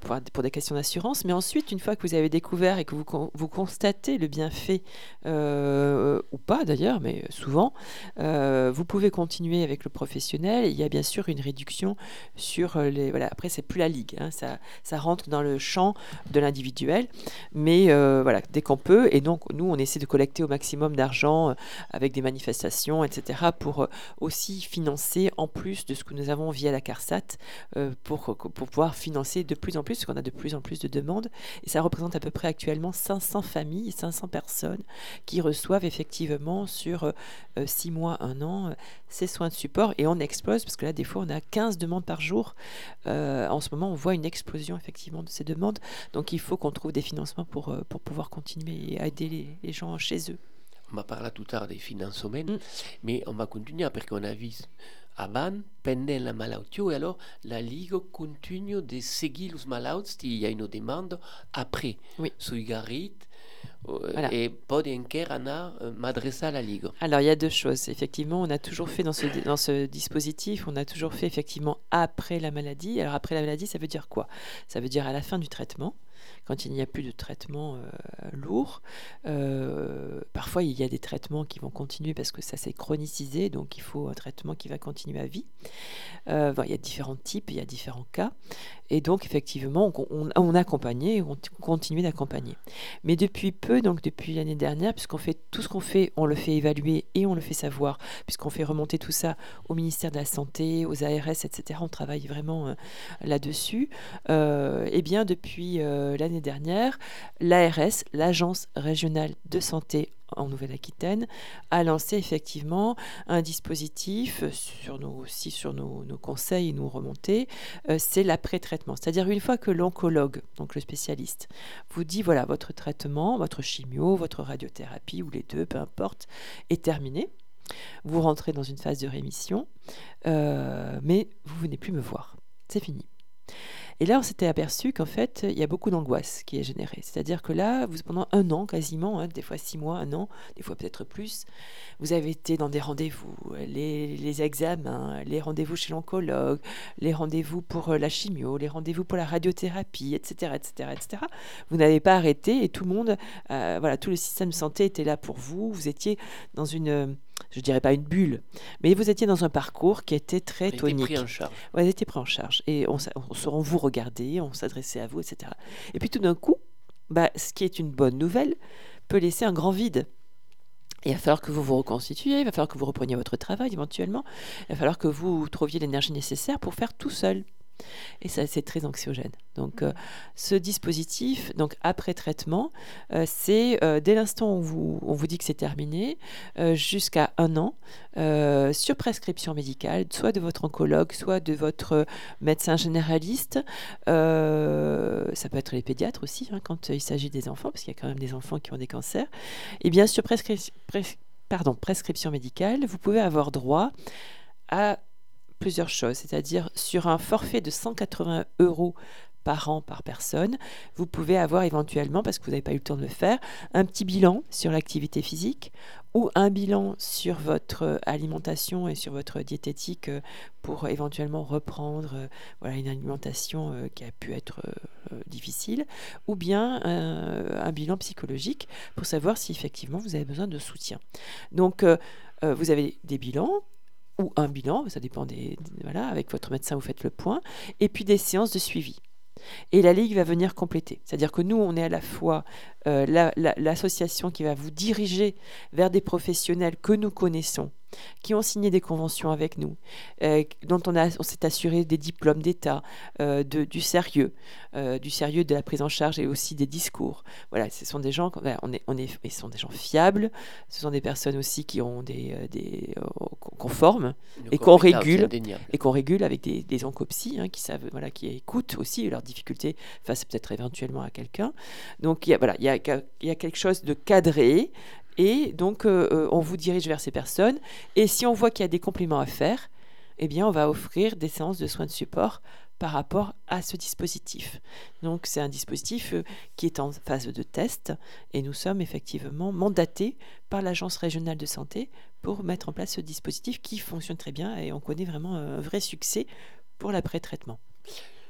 pour, pour des questions d'assurance. Mais ensuite, une fois que vous avez découvert et que vous, vous constatez le bienfait, euh, ou pas d'ailleurs, mais souvent, euh, vous pouvez continuer avec le professionnel. Il y a bien sûr une réduction sur euh, les... Voilà, après, c'est plus la ligue. hein, ça, ça rentre dans le champ de l'individuel. Mais euh, voilà, dès qu'on peut. Et donc, nous, on essaie de collecter au maximum d'argent euh, avec des manifestations, etc., pour euh, aussi financer, en plus de ce que nous avons via la CARSAT, euh, pour, pour pouvoir financer de plus en plus, parce qu'on a de plus en plus de demandes. Et ça représente à peu près actuellement 500 familles, 500 personnes qui reçoivent effectivement sur 6 mois, 1 an, euh, ces soins de support. Et on explose, parce que là, des fois, on a 15 demandes par jour. Euh, en ce moment, on voit une explosion effectivement de ces demandes. Donc il faut qu'on trouve des financements pour, euh, pour pouvoir continuer et aider les, les gens chez eux. On va parler tout à l'heure des finances humaines, Mm. mais on va continuer parce qu'on a vu avant, pendant la maladie, et alors la Ligue continue de seguir les malades s'il y a une demande après. Oui. Sui garit, euh, Voilà. et pas encore anar euh, m'adresser à la Ligue. Alors il y a deux choses. Effectivement, on a toujours fait dans ce, dans ce dispositif, on a toujours fait effectivement après la maladie. Alors après la maladie, ça veut dire quoi? Ça veut dire à la fin du traitement. Quand il n'y a plus de traitement euh, lourd, Euh, parfois il y a des traitements qui vont continuer parce que ça s'est chronicisé, donc il faut un traitement qui va continuer à vie. Euh, il y a différents types, il y a différents cas. Et donc, effectivement, on, on, on accompagnait, on t- continue d'accompagner. Mais depuis peu, donc depuis l'année dernière, puisqu'on fait tout ce qu'on fait, on le fait évaluer et on le fait savoir, puisqu'on fait remonter tout ça au ministère de la Santé, aux ARS, etc. On travaille vraiment euh, là-dessus. Euh, eh bien, depuis euh, l'année dernière, l'ARS, l'Agence régionale de santé en Nouvelle-Aquitaine, a lancé effectivement un dispositif sur nos, sur nos, conseils et nos remontées, euh, c'est l'après-traitement. C'est-à-dire une fois que l'oncologue, donc le spécialiste, vous dit voilà, votre traitement, votre chimio, votre radiothérapie, ou les deux, peu importe, est terminé. Vous rentrez dans une phase de rémission, euh, mais vous venez plus me voir. C'est fini. Et là, on s'était aperçu qu'en fait, il y a beaucoup d'angoisse qui est générée. C'est-à-dire que là, vous, pendant un an quasiment, hein, des fois six mois, un an, des fois peut-être plus, vous avez été dans des rendez-vous, les, les examens, les rendez-vous chez l'oncologue, les rendez-vous pour euh, la chimio, les rendez-vous pour la radiothérapie, etc., etc., etc. Vous n'avez pas arrêté et tout le monde, euh, voilà, tout le système de santé était là pour vous. Vous étiez dans une, je dirais pas une bulle, mais vous étiez dans un parcours qui était très On était tonique. pris en charge. Ouais, vous étiez pris en charge et on, on vous regardait, on s'adressait à vous, etc. Et puis tout d'un coup, bah, ce qui est une bonne nouvelle peut laisser un grand vide. Il va falloir que vous vous reconstituiez, il va falloir que vous repreniez votre travail éventuellement, il va falloir que vous trouviez l'énergie nécessaire pour faire tout seul. Et ça, c'est très anxiogène. Donc, euh, ce dispositif, donc après traitement, euh, c'est euh, dès l'instant où vous- on vous dit que c'est terminé, jusqu'à un an, sur prescription médicale, soit de votre oncologue, soit de votre médecin généraliste. Ça peut être les pédiatres aussi, hein, quand il s'agit des enfants, parce qu'il y a quand même des enfants qui ont des cancers. Et bien sur prescri- pres- pardon, prescription médicale, vous pouvez avoir droit à plusieurs choses, c'est-à-dire sur un forfait de 180 euros par an par personne, vous pouvez avoir éventuellement, parce que vous n'avez pas eu le temps de le faire, un petit bilan sur l'activité physique ou un bilan sur votre alimentation et sur votre diététique pour éventuellement reprendre voilà, une alimentation qui a pu être difficile, ou bien un bilan psychologique pour savoir si effectivement vous avez besoin de soutien. Donc, vous avez des bilans, ou un bilan, ça dépend des, voilà, avec votre médecin vous faites le point, et puis des séances de suivi. Et la Ligue va venir compléter. C'est-à-dire que nous, on est à la fois euh, l'association qui va vous diriger vers des professionnels que nous connaissons, qui ont signé des conventions avec nous, euh, dont on, on s'est assuré des diplômes d'État, euh, du sérieux, du sérieux de la prise en charge et aussi des discours. Voilà, ce sont des gens, on est, on est, ils sont des gens fiables. Ce sont des personnes aussi qui ont des, des qu'on forme et qu'on régule et qu'on régule avec des, des oncopsies hein, qui savent, voilà, qui écoutent aussi leurs difficultés face peut-être éventuellement à quelqu'un. Donc il y a, voilà, il y a il y a quelque chose de cadré et donc euh, euh, on vous dirige vers ces personnes. Et si on voit qu'il y a des compléments à faire, eh bien on va offrir des séances de soins de support par rapport à ce dispositif. Donc c'est un dispositif euh, qui est en phase de test et nous sommes effectivement mandatés par l'Agence régionale de santé pour mettre en place ce dispositif qui fonctionne très bien et on connaît vraiment un vrai succès pour l'après-traitement.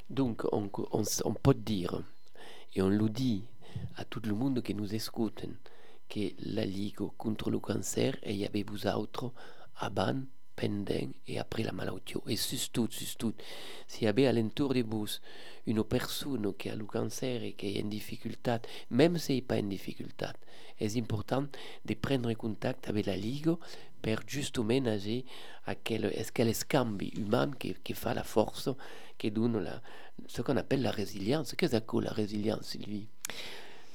Donc on, on peut dire, et on le dit à tout le monde qui nous écoute que la Ligue contre le cancer y avait vous autres avant, pendant et après la maladie. Et surtout, surtout, s'il y avait à l'entour de vous une personne qui a le cancer et qui est en difficulté, même si n'est pas en difficulté, c'est important de prendre contact avec la Ligue pour justement agir à quel, quel scambi humain qui, qui fait la force, qui donne la, ce qu'on appelle la résilience. Qu'est-ce que la résilience, Sylvie?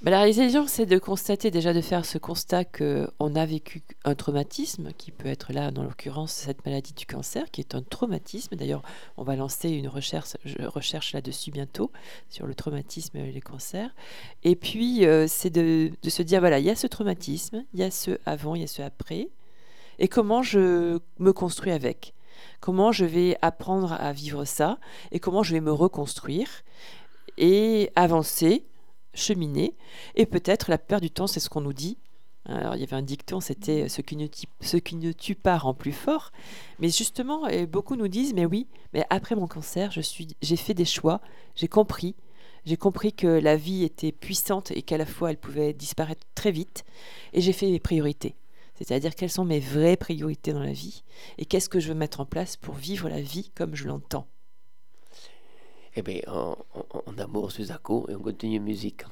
Bah, la résilience, c'est de constater déjà de faire ce constat qu'on a vécu un traumatisme, qui peut être là, dans l'occurrence, cette maladie du cancer, qui est un traumatisme. D'ailleurs, on va lancer une recherche, recherche là-dessus bientôt, sur le traumatisme et les cancers. Et puis, euh, c'est de, de, se dire, voilà, il y a ce traumatisme, il y a ce avant, il y a ce après, et comment je me construis avec? Comment je vais apprendre à vivre ça, et comment je vais me reconstruire, et avancer cheminer. Et peut-être la plupart du temps, c'est ce qu'on nous dit. Alors, il y avait un dicton, c'était ce qui, ne tue, ce qui ne tue pas rend plus fort. Mais justement, beaucoup nous disent, mais oui, mais après mon cancer, je suis, j'ai fait des choix, j'ai compris. J'ai compris que la vie était puissante et qu'à la fois elle pouvait disparaître très vite. Et j'ai fait les priorités. C'est-à-dire quelles sont mes vraies priorités dans la vie et qu'est-ce que je veux mettre en place pour vivre la vie comme je l'entends. Eh bien, on, on, on amour Suzako et on continue musique.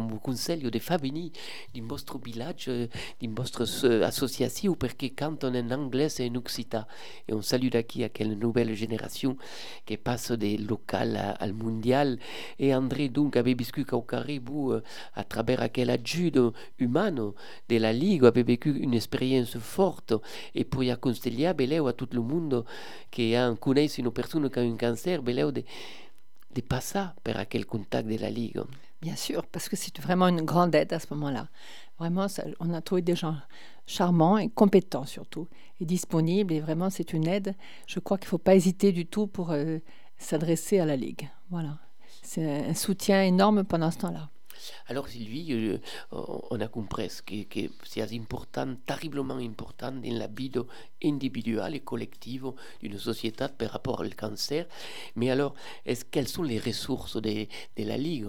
Come consiglio di famiglie di vostro villaggio, di vostra associazione, perché cantano in inglese e in occità. E un saluto qui a quelle nouvelle génération che passa del local al mondial. E André, donc, avait vécu au Caribou euh, à travers quel ajudo umano della Liga, avait vécu une expérience forte. E poi a consigliare beleu a tutto il mondo che ha conosce une persone qui a un cancer, beleu de, de passer per contact de la Liga. Bien sûr, parce que c'est vraiment une grande aide à ce moment-là. Vraiment, on a trouvé des gens charmants et compétents surtout, et disponibles. Et vraiment, c'est une aide. Je crois qu'il ne faut pas hésiter du tout pour euh, s'adresser à la Ligue. Voilà. C'est un soutien énorme pendant ce temps-là. Alors Sylvie, euh, on a compris que, que c'est important, terriblement important dans la vie individuelle et collective d'une société par rapport au cancer. Mais alors, est-ce, quelles sont les ressources de la Ligue?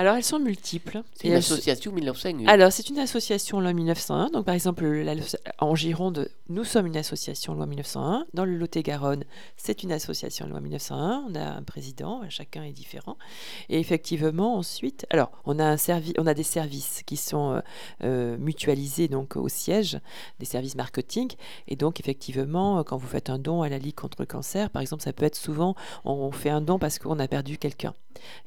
alors, elles sont multiples. C'est une association 1901. Alors, c'est une association loi 1901. Donc, par exemple, en Gironde, nous sommes une association loi 1901. Dans le Lot-et-Garonne, c'est une association loi 1901. On a un président, chacun est différent. Et effectivement, ensuite, alors, on a, un on a des services qui sont euh, euh, mutualisés donc, au siège, des services marketing. Et donc, effectivement, quand vous faites un don à la Ligue contre le cancer, par exemple, ça peut être souvent, on fait un don parce qu'on a perdu quelqu'un.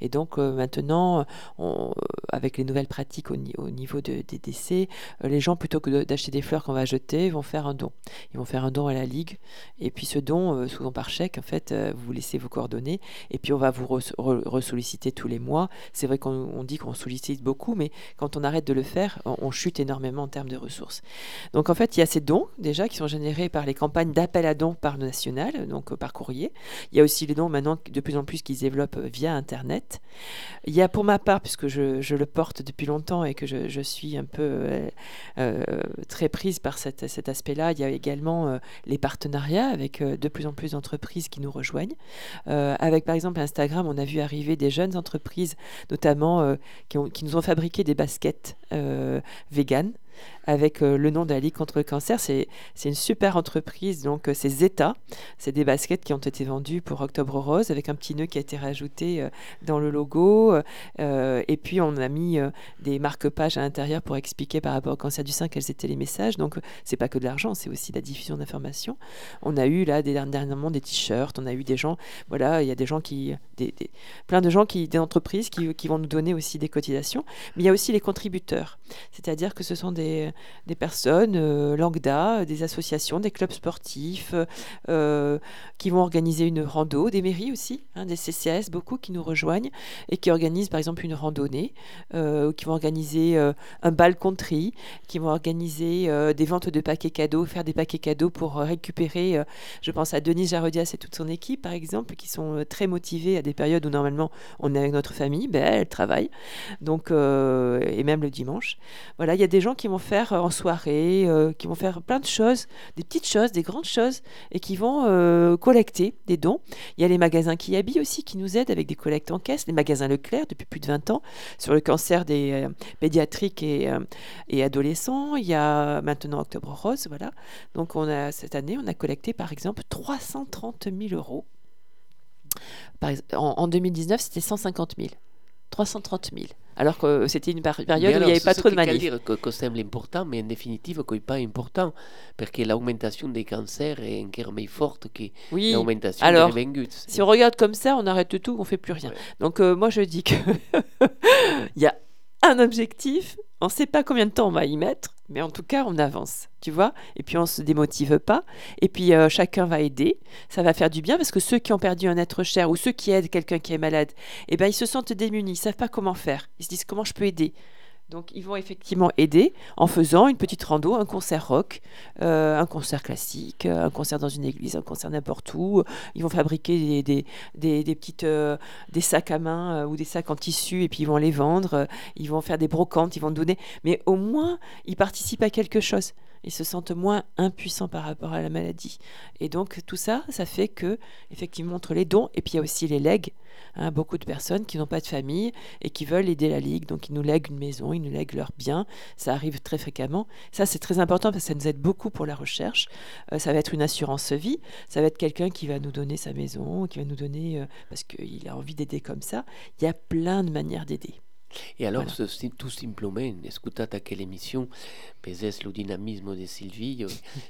Et donc, euh, maintenant, euh, avec les nouvelles pratiques au, niveau des décès, euh, les gens, plutôt que d'acheter des fleurs qu'on va jeter, vont faire un don. Ils vont faire un don à la Ligue. Et puis ce don, euh, souvent par chèque, en fait, vous laissez vos coordonnées. Et puis on va vous ressolliciter tous les mois. C'est vrai qu'on dit qu'on sollicite beaucoup, mais quand on arrête de le faire, on, chute énormément en termes de ressources. Donc en fait, il y a ces dons déjà qui sont générés par les campagnes d'appel à dons par le national, donc par courrier. Il y a aussi les dons maintenant de plus en plus qui se développent via Internet. Il y a pour ma part puisque je, le porte depuis longtemps et que je, suis un peu euh, euh, très prise par cet aspect-là. Il y a également euh, les partenariats avec de plus en plus d'entreprises qui nous rejoignent. avec par exemple Instagram, on a vu arriver des jeunes entreprises, notamment qui, qui, nous ont fabriqué des baskets vegan avec euh, le nom de la Ligue contre le cancer. C'est une super entreprise, donc euh, c'est Zeta. C'est des baskets qui ont été vendues pour Octobre Rose avec un petit nœud qui a été rajouté euh, dans le logo. et puis on a mis des marque-pages à l'intérieur pour expliquer par rapport au cancer du sein quels étaient les messages. Donc c'est pas que de l'argent, c'est aussi la diffusion d'informations. On a eu là des, dernièrement des t-shirts, on a eu des gens, voilà, il y a des gens qui, des, plein de gens qui, des entreprises qui vont nous donner aussi des cotisations. Mais il y a aussi les contributeurs, c'est-à-dire que ce sont des, des personnes euh, lambda, des associations, des clubs sportifs euh, qui vont organiser une rando, des mairies aussi, hein, des CCS, beaucoup qui nous rejoignent et qui organisent par exemple une randonnée, euh, qui vont organiser un bal country, qui vont organiser des ventes de paquets cadeaux, faire des paquets cadeaux pour récupérer, je pense à Denise Jarodias et toute son équipe par exemple, qui sont très motivés à des périodes où normalement on est avec notre famille, ben, elle travaille, donc, et même le dimanche. Voilà, il y a des gens qui vont faire euh, en soirée, euh, qui vont faire plein de choses, des petites choses, des grandes choses, et qui vont euh, collecter des dons. Il y a les magasins qui habillent aussi, qui nous aident avec des collectes en caisse, les magasins Leclerc depuis plus de 20 ans, sur le cancer des pédiatriques et, adolescents. Il y a maintenant Octobre Rose, voilà. Donc on a, cette année, on a collecté par exemple 330 000 euros. En, en 2019, c'était 150 000. 330 000 alors que c'était une période où il n'y avait pas trop de manifs. dire que, que semble important, mais en définitive, que n'est pas important, parce que l'augmentation des cancers est encore plus forte que l'augmentation des vengus. Si on regarde comme ça, on arrête tout, on fait plus rien. Donc euh, moi, je dis que il y a un objectif, on ne sait pas combien de temps on va y mettre, mais en tout cas, on avance, tu vois. Et puis, on ne se démotive pas. Et puis, euh, chacun va aider. Ça va faire du bien parce que ceux qui ont perdu un être cher ou ceux qui aident quelqu'un qui est malade, eh ben, ils se sentent démunis. Ils ne savent pas comment faire. Ils se disent comment je peux aider? Donc ils vont effectivement aider en faisant une petite rando, un concert rock, euh, un concert classique, un concert dans une église, un concert n'importe où. Ils vont fabriquer des, des, petites, euh, des sacs à main euh, ou des sacs en tissu et puis ils vont les vendre. Ils vont faire des brocantes, ils vont donner. Mais au moins, ils participent à quelque chose. Ils se sentent moins impuissants par rapport à la maladie. Et donc tout ça, ça fait que, effectivement, entre les dons, et puis il y a aussi les legs, hein, beaucoup de personnes qui n'ont pas de famille et qui veulent aider la Ligue, donc ils nous lèguent une maison, ils nous lèguent leurs biens, ça arrive très fréquemment. Ça, c'est très important parce que ça nous aide beaucoup pour la recherche. Euh, ça va être une assurance vie, ça va être quelqu'un qui va nous donner sa maison, qui va nous donner, euh, parce qu'il a envie d'aider comme ça. Il y a plein de manières d'aider. E allora Voilà. tu simplemente ascoltate quell'emissione, peses lo dinamismo di Silvio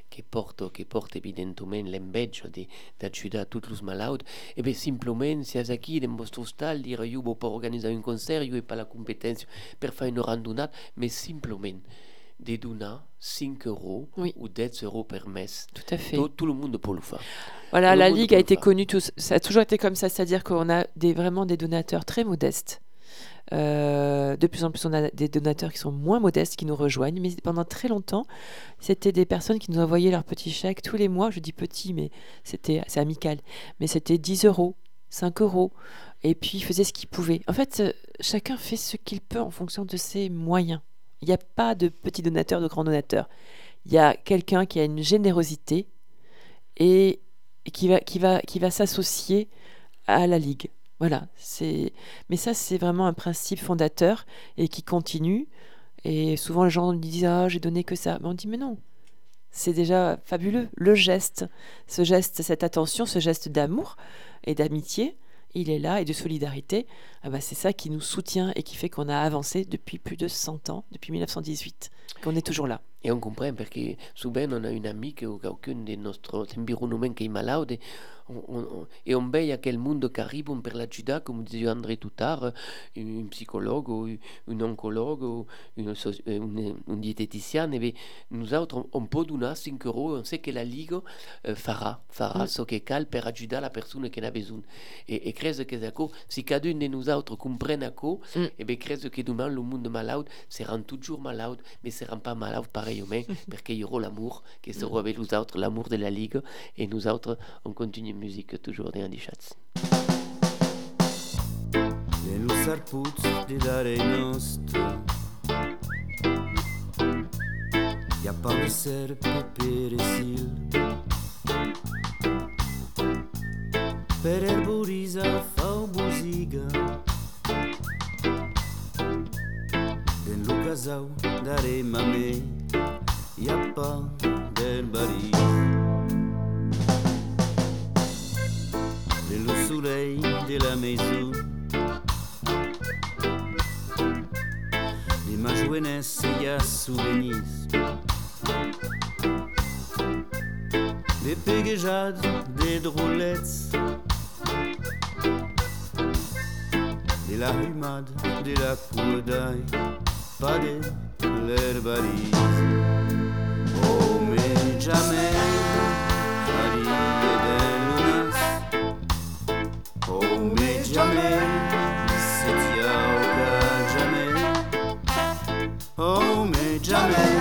che porta, che porta evidentemente l'embeccio di aiutare tutti i malati, e beh simplemente se è qui nel vostro stal dire io può organizzare un concerto, ho pas la competenza per fare una randonnata, ma simplemente di donare 5 euro Oui. o 10 euro per mese. Tout à fait. Tout, tout le monde peut le faire. Voilà, Tout la Ligue a été connue, ça a toujours été comme ça, c'est-à-dire qu'on a des, vraiment des donateurs très modestes. Euh, de plus en plus, on a des donateurs qui sont moins modestes qui nous rejoignent, mais pendant très longtemps, c'était des personnes qui nous envoyaient leurs petits chèques tous les mois. Je dis petits, mais c'était c'est amical. Mais c'était 10 euros, 5 euros, et puis ils faisaient ce qu'ils pouvaient. En fait, euh, chacun fait ce qu'il peut en fonction de ses moyens. Il n'y a pas de petits donateurs, de grands donateurs. Il y a quelqu'un qui a une générosité et qui va, qui va, qui va s'associer à la Ligue. Voilà, c'est. Mais ça, c'est vraiment un principe fondateur et qui continue. Et souvent, les gens disent Ah, j'ai donné que ça. Mais on dit Mais non, c'est déjà fabuleux. Le geste, ce geste, cette attention, ce geste d'amour et d'amitié, il est là et de solidarité. Ah bah, c'est ça qui nous soutient et qui fait qu'on a avancé depuis plus de 100 ans, depuis 1918, qu'on est toujours là. E on comprende perché souvent on a un amico o qualcuno del nostro environnement che è malato on, on, e on vede quel mondo che arriva per l'aiutare, come diceva André tout à l'heure, un psicologo, un oncologo, un, so- un, un dieteticiano, e beh, nous autres, on peut donner 5 euro, on sait que la Ligue eh, farà, farà Mm. ce cal per aiutare la persona che ne ha bisogno. E, e credo che ecco, se cadun de nous autres comprenne ecco, Mm. e beh, credo che demain le monde malade sera toujours malade, mais sera pas malade pareillement, perché il y aura l'amour, che sera avec nous autres, l'amour de la Ligue, et nous autres, on continue musique toujours dans les chats. Peresil Per Den lo casau dare mame Gli appa del baris Le soleil de la maison De ma jeunesse y a souvenirs Des péguejades, des drôlettes De la humade, de la coudaille Pas de l'herbarise Oh mais jamais Maria de lunas Oh mais jamais C'est Yauka jamais Oh mais jamais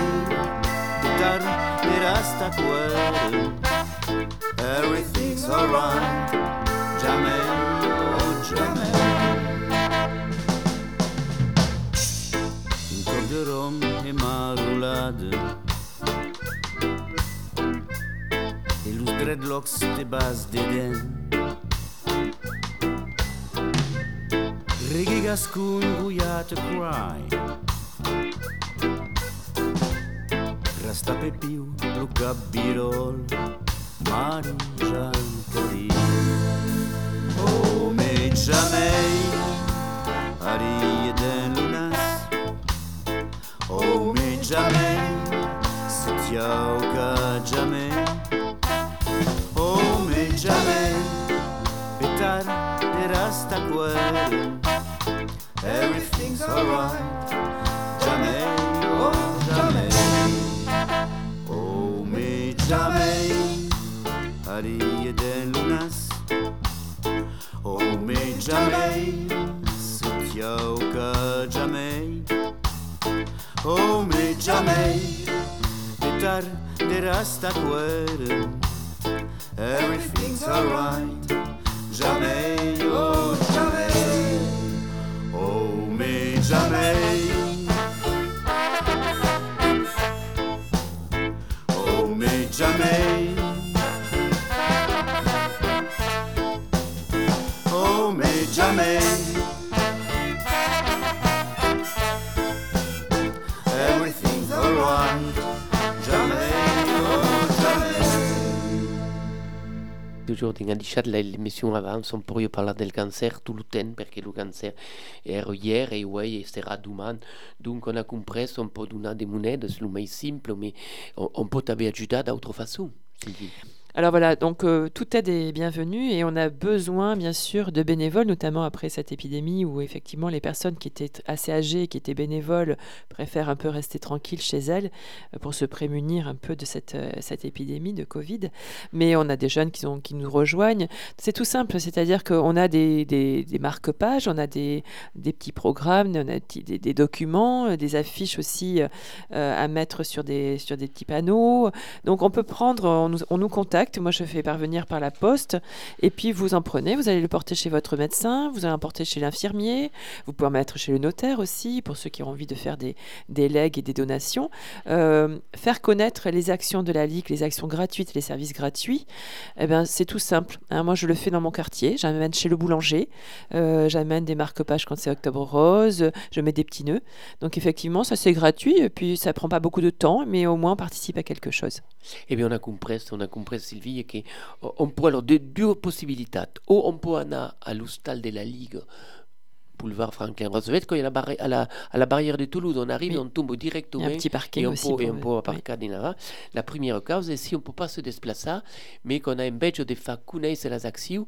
Guitar de rasta cuero Everything's alright Jamais Oh jamais Un cor de rhum et marulade Et los dreadlocks de base d'Eden Reggae gascun guiat a cry Rasta pepiu, lo capirol Mari Jean Cari Oh mais jamais Ari den lunas Oh mais jamais C'est Yauka jamais Oh mais jamais Petar de rasta cuero Everything's alright Jamais, oh jamais Oh mais jamais Ari den lunas Oh mais jamais Oh mais jamais Petar de rasta cuero Everything's alright. Jamais, oh jamais Oh mais jamais de giorni in Adichat l'emissione avanza un po' io parla del cancer tutto il tempo perché il cancer era ieri e oggi sarà domani dunque on a compreso un po' d'una des monede c'est le plus simple mais on, on peut t'aver aiutato d'autre façon Sylvie. Alors voilà, donc euh, toute aide est bienvenue et on a besoin bien sûr de bénévoles, notamment après cette épidémie où effectivement les personnes qui étaient assez âgées, qui étaient bénévoles, préfèrent un peu rester tranquilles chez elles euh, pour se prémunir un peu de cette, euh, cette épidémie de Covid. Mais on a des jeunes qui, nous rejoignent. C'est tout simple, c'est-à-dire qu'on a des, des, marque-pages, on a des, des petits programmes, on a des, des documents, euh, des affiches aussi à mettre sur des, sur des petits panneaux. Donc on peut prendre, on nous contacte moi, je fais parvenir par la poste. Et puis, vous en prenez, vous allez le porter chez votre médecin, vous allez le porter chez l'infirmier. Vous pouvez en mettre chez le notaire aussi, pour ceux qui ont envie de faire des, des legs et des donations. Euh, faire connaître les actions de la Ligue, les actions gratuites, les services gratuits, eh ben, c'est tout simple. hein. Moi, je le fais dans mon quartier. J'amène chez le boulanger. Euh, J'amène des marque-pages quand c'est Octobre Rose. Je mets des petits nœuds. Donc, effectivement, ça, c'est gratuit. Et puis, ça prend pas beaucoup de temps, mais au moins, on participe à quelque chose. Eh bien, on a compris, on a compris Sylvie, che on può, alors, de deux possibilités. Ou on peut aller à l'hostal de la Ligue, boulevard Franklin Roosevelt, quand il y a la, barri- à, la, à la barrière de Toulouse, on arrive, Oui. on tombe Il y directement. a un petit parking et on aussi. peut, et pour- on peut oui. La première cause est si on ne peut pas se déplacer, mais qu'on a un badge de faire connaître les actions,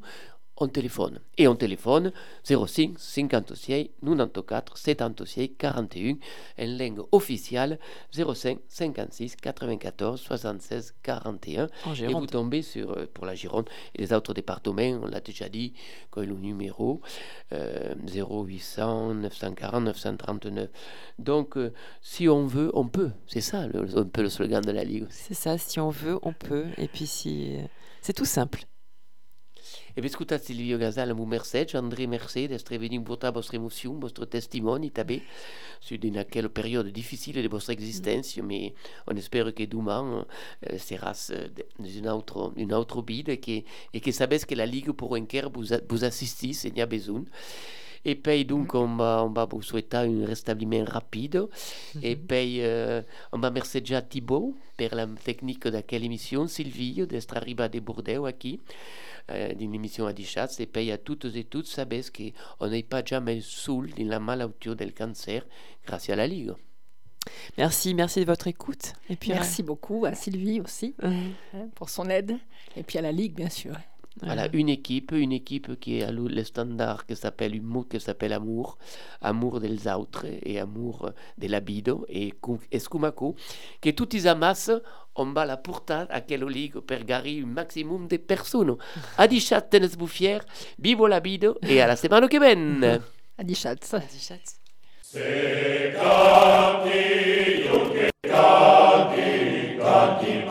on téléphone. Et on téléphone 05 56 94 76 41, en langue officielle 05 56 94 76 41. En Et vous tombez sur, euh, pour la Gironde et les autres départements, on l'a déjà dit, quand le numéro euh, 0800 940 939. Donc, euh, si on veut, on peut. C'est ça le, un peu le slogan de la Ligue. C'est ça, si on veut, on peut. Et puis si... C'est tout simple. E vi ascoltate Silvio Gasal, mu merced, André Merced, essere venuto portare vostra emozione, vostro testimoni, tabè, su di quella periodo difficile di vostra esistenza, ma on espère che domani eh, sarà eh, un altro, un altro vita e che, e che sapesse che la Ligue pour cœur vous, a- vous assiste se ne ha bisogno. E poi dunque on va, on va vous souhaiter un rétablissement rapide. E poi eh, on va merceggiare Thibaut per la tecnique de quelle émission, Sylvie, d'être arrivé de Bordeaux ici, euh, d'une émission à Dichat. Et puis à toutes et tous, savez qu'on n'est pas jamais seul dans la maladie del cancer grâce à la Ligue. Merci, merci de votre écoute. Et puis, Merci beaucoup à Sylvie aussi euh, hein, pour son aide. Et puis à la Ligue, bien sûr. Voilà, une équipe, une équipe qui a le le standard qui s'appelle un mot qui s'appelle amour, amour des autres et amour de la vida et cu- e scumaco, que tutti amassent, on va la portar a quella ligue per gari un maximum de personnes. A dichat tenes buffier, vivo la vida e alla settimana che viene. À Dichatz. Canti